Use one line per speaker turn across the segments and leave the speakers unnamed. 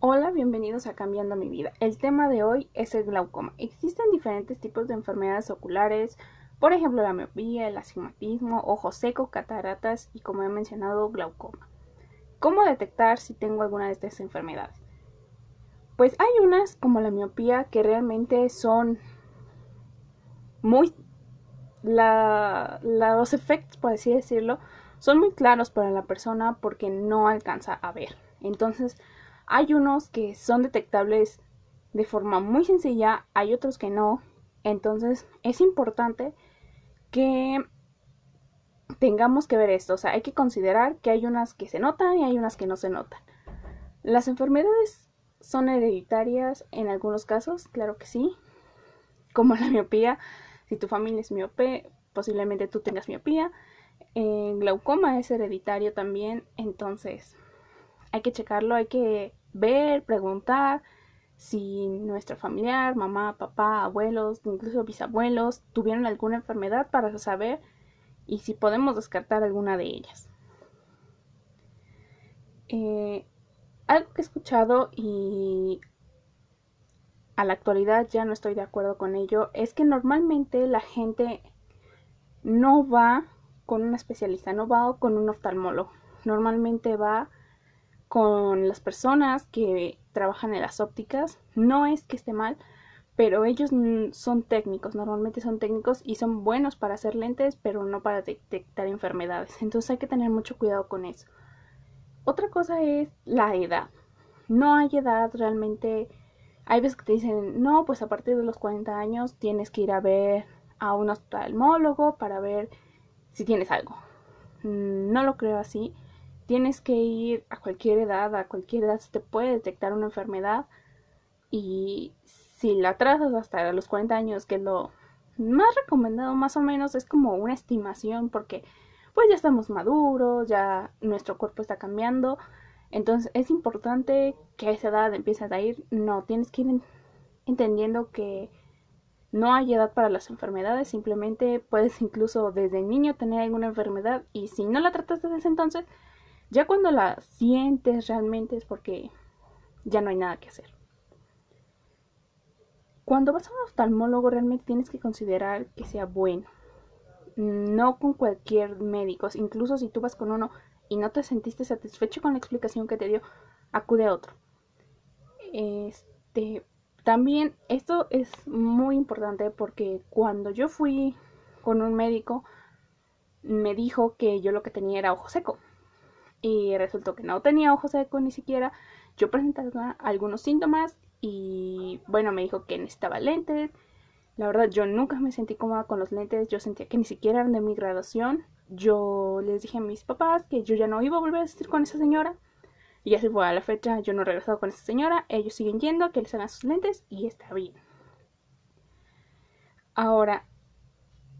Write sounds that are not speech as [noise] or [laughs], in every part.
Hola, bienvenidos a Cambiando mi vida. El tema de hoy es el glaucoma. Existen diferentes tipos de enfermedades oculares, por ejemplo la miopía, el astigmatismo, ojo seco, cataratas y como he mencionado, glaucoma. ¿Cómo detectar si tengo alguna de estas enfermedades? Pues hay unas como la miopía que realmente son muy... los efectos, por así decirlo, son muy claros para la persona porque no alcanza a ver. Entonces, hay unos que son detectables de forma muy sencilla, hay otros que no. Entonces es importante que tengamos que ver esto. O sea, hay que considerar que hay unas que se notan y hay unas que no se notan. Las enfermedades son hereditarias en algunos casos, claro que sí. Como la miopía. Si tu familia es miope, posiblemente tú tengas miopía. El glaucoma es hereditario también. Entonces, hay que checarlo, hay que ver, preguntar si nuestro familiar, mamá, papá, abuelos, incluso bisabuelos tuvieron alguna enfermedad para saber y si podemos descartar alguna de ellas. Eh, algo que he escuchado y a la actualidad ya no estoy de acuerdo con ello es que normalmente la gente no va con un especialista, no va con un oftalmólogo. Normalmente va con las personas que trabajan en las ópticas. No es que esté mal, pero ellos son técnicos, normalmente son técnicos y son buenos para hacer lentes, pero no para detectar enfermedades. Entonces hay que tener mucho cuidado con eso. Otra cosa es la edad. No hay edad realmente. Hay veces que te dicen, no, pues a partir de los 40 años tienes que ir a ver a un oftalmólogo para ver si tienes algo. Mm, no lo creo así tienes que ir a cualquier edad, a cualquier edad se te puede detectar una enfermedad y si la trazas hasta los 40 años, que es lo más recomendado más o menos, es como una estimación porque pues ya estamos maduros, ya nuestro cuerpo está cambiando, entonces es importante que a esa edad empieces a ir, no, tienes que ir entendiendo que no hay edad para las enfermedades, simplemente puedes incluso desde niño tener alguna enfermedad y si no la tratas desde entonces, ya cuando la sientes realmente es porque ya no hay nada que hacer. Cuando vas a un oftalmólogo realmente tienes que considerar que sea bueno. No con cualquier médico. Incluso si tú vas con uno y no te sentiste satisfecho con la explicación que te dio, acude a otro. Este, también esto es muy importante porque cuando yo fui con un médico me dijo que yo lo que tenía era ojo seco y resultó que no tenía ojo seco ni siquiera. Yo presentaba algunos síntomas y bueno, me dijo que necesitaba lentes. La verdad, yo nunca me sentí cómoda con los lentes, yo sentía que ni siquiera eran de mi graduación. Yo les dije a mis papás que yo ya no iba a volver a asistir con esa señora. Y así fue a la fecha, yo no he regresado con esa señora. Ellos siguen yendo, que les hagan sus lentes y está bien. Ahora,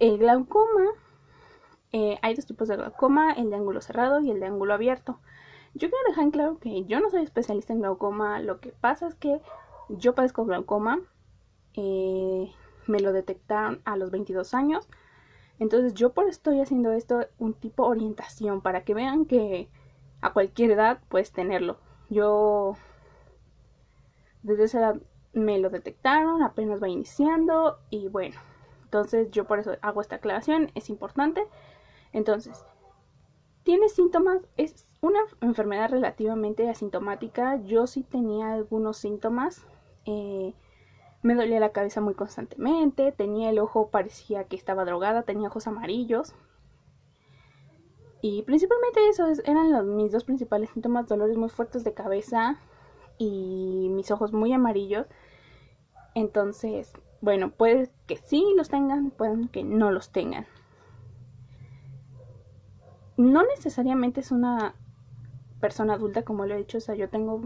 el glaucoma eh, hay dos tipos de glaucoma, el de ángulo cerrado y el de ángulo abierto. Yo quiero dejar en claro que yo no soy especialista en glaucoma, lo que pasa es que yo padezco glaucoma, eh, me lo detectaron a los 22 años, entonces yo por estoy haciendo esto un tipo orientación para que vean que a cualquier edad puedes tenerlo. Yo desde esa edad me lo detectaron, apenas va iniciando y bueno, entonces yo por eso hago esta aclaración, es importante. Entonces, ¿tiene síntomas? Es una enfermedad relativamente asintomática. Yo sí tenía algunos síntomas. Eh, me dolía la cabeza muy constantemente, tenía el ojo, parecía que estaba drogada, tenía ojos amarillos. Y principalmente esos eran mis dos principales síntomas, dolores muy fuertes de cabeza y mis ojos muy amarillos. Entonces, bueno, puede que sí los tengan, pueden que no los tengan no necesariamente es una persona adulta, como lo he dicho, o sea, yo tengo,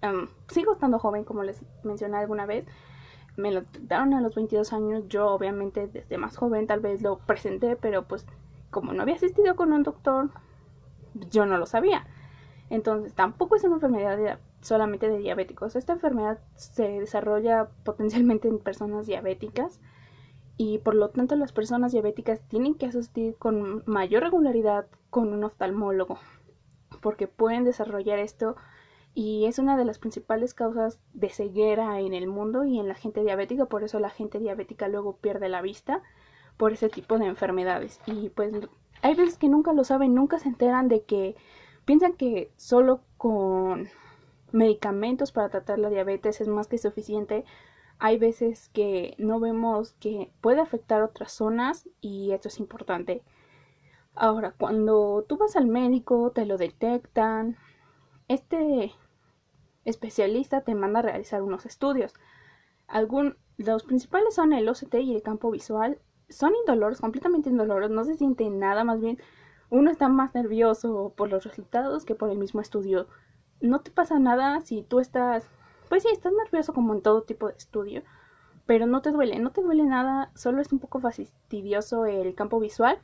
em, sigo estando joven, como les mencioné alguna vez, me lo daron a los 22 años, yo obviamente desde más joven tal vez lo presenté, pero pues como no había asistido con un doctor, yo no lo sabía. Entonces tampoco es una enfermedad solamente de diabéticos. Esta enfermedad se desarrolla potencialmente en personas diabéticas y por lo tanto las personas diabéticas tienen que asistir con mayor regularidad con un oftalmólogo porque pueden desarrollar esto y es una de las principales causas de ceguera en el mundo y en la gente diabética, por eso la gente diabética luego pierde la vista por ese tipo de enfermedades. Y pues hay veces que nunca lo saben, nunca se enteran de que piensan que solo con medicamentos para tratar la diabetes es más que suficiente. Hay veces que no vemos que puede afectar otras zonas y esto es importante. Ahora, cuando tú vas al médico, te lo detectan, este especialista te manda a realizar unos estudios. Algún, los principales son el OCT y el campo visual. Son indoloros, completamente indoloros, no se siente nada, más bien uno está más nervioso por los resultados que por el mismo estudio. No te pasa nada si tú estás, pues sí, estás nervioso como en todo tipo de estudio, pero no te duele, no te duele nada, solo es un poco fastidioso el campo visual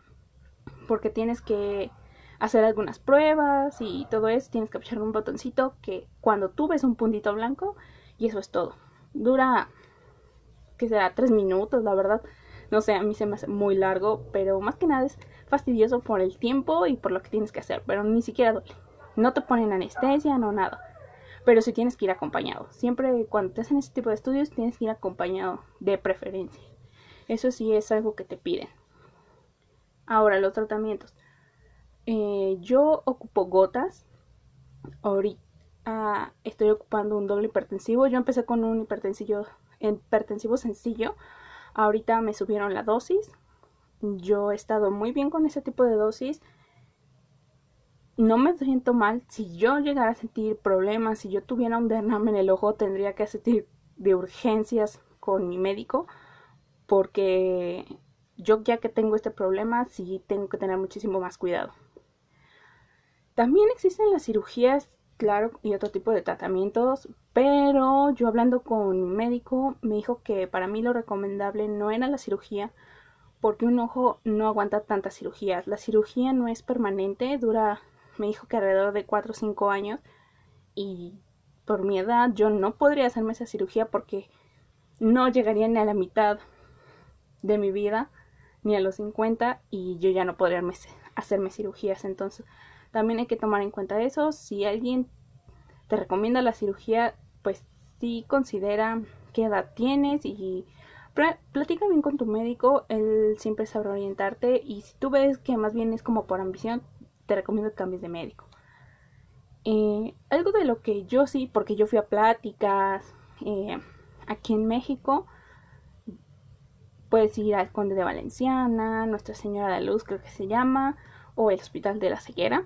porque tienes que hacer algunas pruebas y todo eso, tienes que apretar un botoncito que cuando tú ves un puntito blanco y eso es todo. Dura, que será, tres minutos, la verdad. No sé, a mí se me hace muy largo, pero más que nada es fastidioso por el tiempo y por lo que tienes que hacer, pero ni siquiera duele. No te ponen anestesia, no nada. Pero sí tienes que ir acompañado. Siempre cuando te hacen ese tipo de estudios tienes que ir acompañado de preferencia. Eso sí es algo que te piden. Ahora, los tratamientos. Eh, yo ocupo gotas. Ahorita estoy ocupando un doble hipertensivo. Yo empecé con un hipertensivo, hipertensivo sencillo. Ahorita me subieron la dosis. Yo he estado muy bien con ese tipo de dosis. No me siento mal. Si yo llegara a sentir problemas, si yo tuviera un derrame en el ojo, tendría que asistir de urgencias con mi médico. Porque yo ya que tengo este problema, sí tengo que tener muchísimo más cuidado. También existen las cirugías, claro, y otro tipo de tratamientos, pero yo hablando con mi médico me dijo que para mí lo recomendable no era la cirugía, porque un ojo no aguanta tantas cirugías. La cirugía no es permanente, dura, me dijo que alrededor de 4 o 5 años, y por mi edad yo no podría hacerme esa cirugía porque no llegaría ni a la mitad de mi vida, ni a los 50, y yo ya no podría hacerme cirugías. Entonces, también hay que tomar en cuenta eso. Si alguien te recomienda la cirugía, pues sí considera qué edad tienes y platica bien con tu médico. Él siempre sabrá orientarte. Y si tú ves que más bien es como por ambición, te recomiendo que cambies de médico. Eh, algo de lo que yo sí, porque yo fui a pláticas eh, aquí en México, puedes ir al Conde de Valenciana, Nuestra Señora de la Luz creo que se llama, o el Hospital de la Ceguera.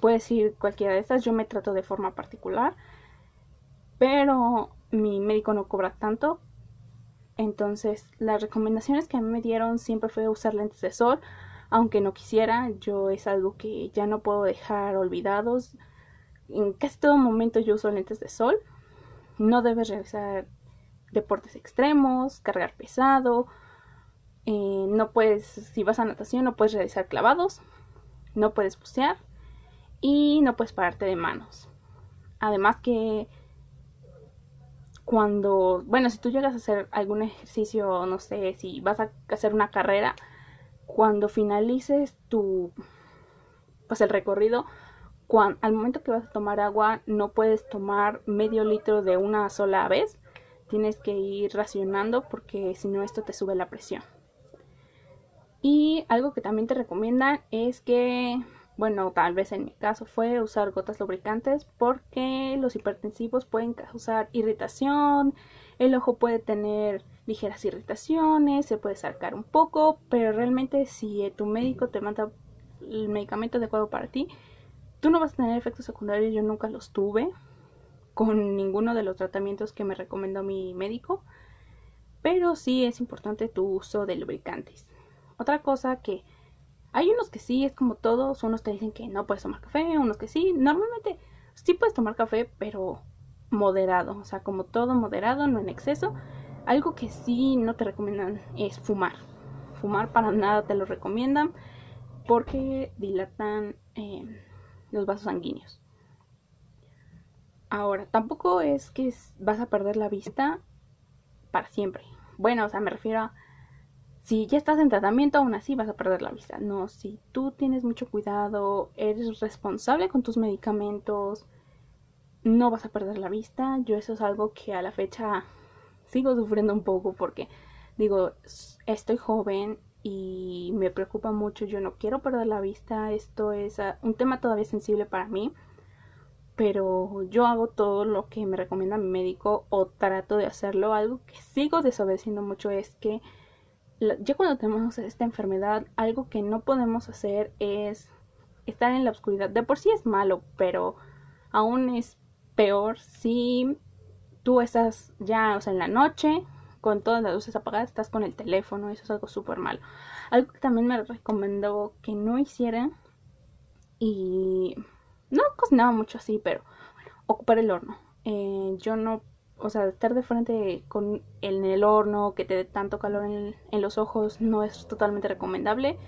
Puedes ir cualquiera de estas, yo me trato de forma particular, pero mi médico no cobra tanto. Entonces, las recomendaciones que a mí me dieron siempre fue usar lentes de sol, aunque no quisiera, yo es algo que ya no puedo dejar olvidados. En casi todo momento yo uso lentes de sol. No debes realizar deportes extremos, cargar pesado. Eh, no puedes, si vas a natación, no puedes realizar clavados. No puedes bucear y no puedes pararte de manos. Además que cuando, bueno, si tú llegas a hacer algún ejercicio, no sé, si vas a hacer una carrera, cuando finalices tu, pues el recorrido, al momento que vas a tomar agua, no puedes tomar medio litro de una sola vez. Tienes que ir racionando porque si no esto te sube la presión. Y algo que también te recomiendan es que bueno, tal vez en mi caso fue usar gotas lubricantes porque los hipertensivos pueden causar irritación, el ojo puede tener ligeras irritaciones, se puede sacar un poco, pero realmente si tu médico te manda el medicamento adecuado para ti, tú no vas a tener efectos secundarios, yo nunca los tuve con ninguno de los tratamientos que me recomendó mi médico, pero sí es importante tu uso de lubricantes. Otra cosa que hay unos que sí, es como todos, unos te dicen que no puedes tomar café, unos que sí. Normalmente sí puedes tomar café, pero moderado, o sea, como todo moderado, no en exceso. Algo que sí no te recomiendan es fumar. Fumar para nada te lo recomiendan porque dilatan eh, los vasos sanguíneos. Ahora, tampoco es que vas a perder la vista para siempre. Bueno, o sea, me refiero a si ya estás en tratamiento, aún así vas a perder la vista. No, si tú tienes mucho cuidado, eres responsable con tus medicamentos, no vas a perder la vista. Yo eso es algo que a la fecha sigo sufriendo un poco porque digo, estoy joven y me preocupa mucho, yo no quiero perder la vista, esto es un tema todavía sensible para mí, pero yo hago todo lo que me recomienda mi médico o trato de hacerlo. Algo que sigo desobedeciendo mucho es que ya cuando tenemos esta enfermedad, algo que no podemos hacer es estar en la oscuridad. De por sí es malo, pero aún es peor si tú estás ya, o sea, en la noche, con todas las luces apagadas, estás con el teléfono, eso es algo súper malo. Algo que también me recomendó que no hiciera y no cocinaba mucho así, pero ocupar el horno. Eh, yo no, o sea, estar de frente con en el horno que te dé tanto calor en, en los ojos no es totalmente recomendable.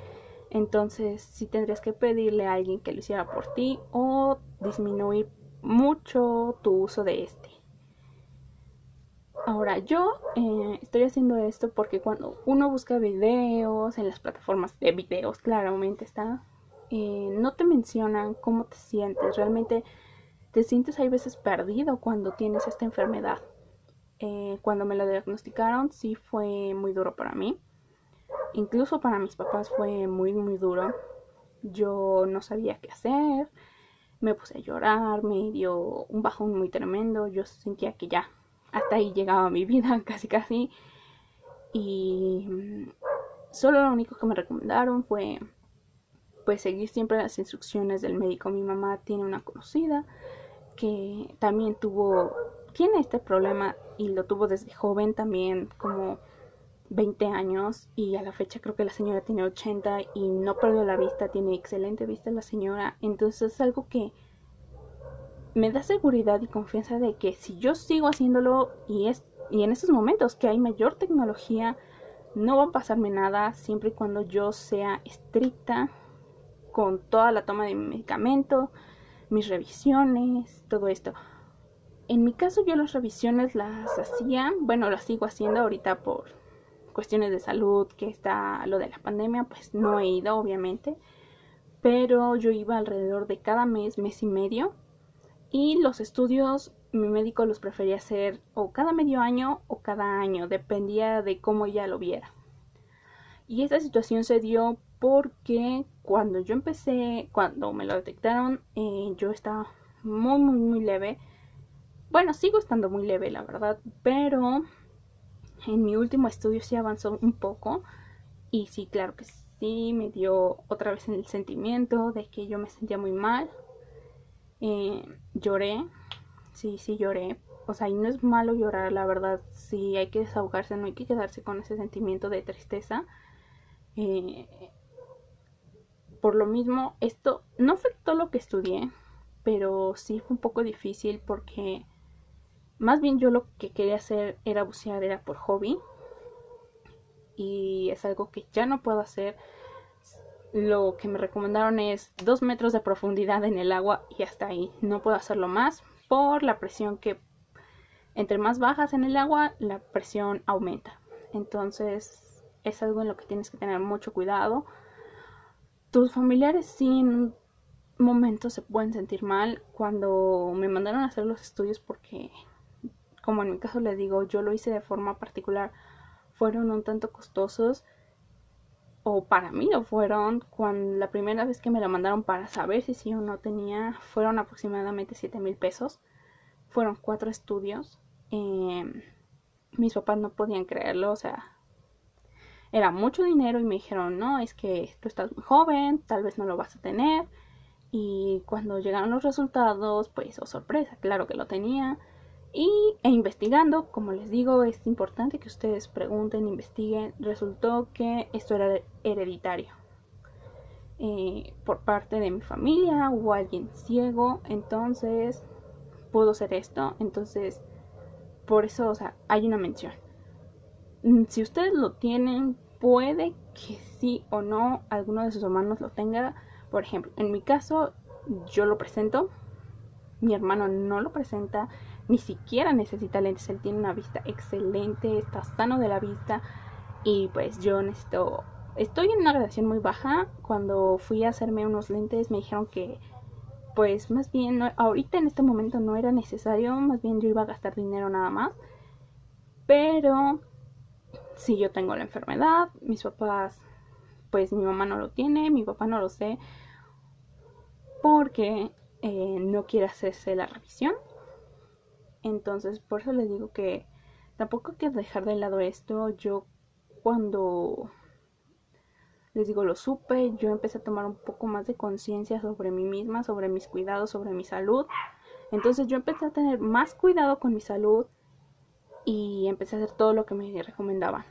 Entonces, sí tendrías que pedirle a alguien que lo hiciera por ti o disminuir mucho tu uso de este. Ahora, yo eh, estoy haciendo esto porque cuando uno busca videos en las plataformas de videos, claramente está, eh, no te mencionan cómo te sientes. Realmente te sientes hay veces perdido cuando tienes esta enfermedad. Eh, cuando me lo diagnosticaron, sí fue muy duro para mí. Incluso para mis papás fue muy, muy duro. Yo no sabía qué hacer. Me puse a llorar, me dio un bajón muy tremendo. Yo sentía que ya hasta ahí llegaba mi vida, [laughs] casi casi. Y mm, solo lo único que me recomendaron fue pues seguir siempre las instrucciones del médico. Mi mamá tiene una conocida que también tuvo, tiene este problema y lo tuvo desde joven también como 20 años y a la fecha creo que la señora tiene 80 y no perdió la vista, tiene excelente vista la señora. Entonces es algo que me da seguridad y confianza de que si yo sigo haciéndolo y, es, y en estos momentos que hay mayor tecnología, no va a pasarme nada siempre y cuando yo sea estricta con toda la toma de mi medicamento, mis revisiones, todo esto. En mi caso yo las revisiones las hacía, bueno, las sigo haciendo ahorita por cuestiones de salud, que está lo de la pandemia, pues no he ido obviamente, pero yo iba alrededor de cada mes, mes y medio y los estudios, mi médico los prefería hacer o cada medio año o cada año, dependía de cómo ella lo viera. Y esta situación se dio porque cuando yo empecé, cuando me lo detectaron, eh, yo estaba muy, muy, muy leve. Bueno, sigo estando muy leve, la verdad, pero en mi último estudio sí avanzó un poco. Y sí, claro que sí, me dio otra vez el sentimiento de que yo me sentía muy mal. Eh, lloré, sí, sí lloré. O sea, y no es malo llorar, la verdad. Sí, hay que desahogarse, no hay que quedarse con ese sentimiento de tristeza. Eh, por lo mismo, esto no todo lo que estudié, pero sí fue un poco difícil porque más bien yo lo que quería hacer era bucear, era por hobby. Y es algo que ya no puedo hacer lo que me recomendaron es dos metros de profundidad en el agua y hasta ahí. No puedo hacerlo más por la presión que entre más bajas en el agua, la presión aumenta. Entonces es algo en lo que tienes que tener mucho cuidado. Tus familiares sí en momentos se pueden sentir mal. Cuando me mandaron a hacer los estudios porque, como en mi caso les digo, yo lo hice de forma particular, fueron un tanto costosos o para mí lo fueron, cuando la primera vez que me la mandaron para saber si sí o no tenía, fueron aproximadamente 7 mil pesos. Fueron cuatro estudios. Em, mis papás no podían creerlo, o sea, era mucho dinero y me dijeron, no, es que tú estás muy joven, tal vez no lo vas a tener. Y cuando llegaron los resultados, pues, oh sorpresa, claro que lo tenía. Y e investigando, como les digo, es importante que ustedes pregunten, investiguen. Resultó que esto era hereditario. Eh, por parte de mi familia o alguien ciego, entonces pudo ser esto. Entonces, por eso, o sea, hay una mención. Mm, si ustedes lo tienen, puede que sí o no alguno de sus hermanos lo tenga. Por ejemplo, en mi caso, yo lo presento, mi hermano no lo presenta ni siquiera necesita lentes, él tiene una vista excelente, está sano de la vista y pues yo necesito, estoy en una gradación muy baja, cuando fui a hacerme unos lentes me dijeron que pues más bien ahorita en este momento no era necesario, más bien yo iba a gastar dinero nada más. Pero si yo tengo la enfermedad, mis papás, pues mi mamá no lo tiene, mi papá no lo sé, porque eh, no quiere hacerse la revisión. Entonces, por eso les digo que tampoco hay que dejar de lado esto. Yo cuando les digo, lo supe, yo empecé a tomar un poco más de conciencia sobre mí misma, sobre mis cuidados, sobre mi salud. Entonces yo empecé a tener más cuidado con mi salud y empecé a hacer todo lo que me recomendaban.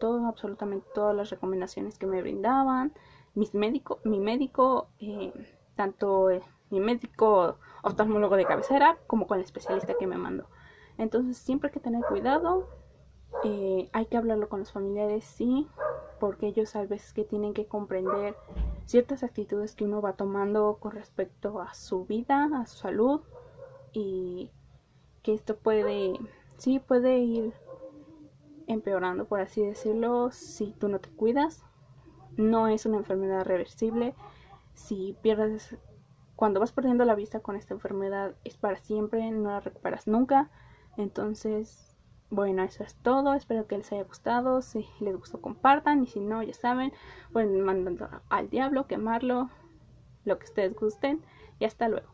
Todo, absolutamente todas las recomendaciones que me brindaban. Mis médico, mi médico, eh, tanto mi médico oftalmólogo de cabecera como con el especialista que me mandó. Entonces siempre hay que tener cuidado. Eh, hay que hablarlo con los familiares, sí, porque ellos a veces que tienen que comprender ciertas actitudes que uno va tomando con respecto a su vida, a su salud y que esto puede, sí, puede ir empeorando, por así decirlo, si tú no te cuidas. No es una enfermedad reversible. Si pierdes, cuando vas perdiendo la vista con esta enfermedad es para siempre, no la recuperas nunca. Entonces bueno, eso es todo. Espero que les haya gustado. Si les gustó, compartan. Y si no, ya saben, pueden mandarlo al diablo, quemarlo, lo que ustedes gusten. Y hasta luego.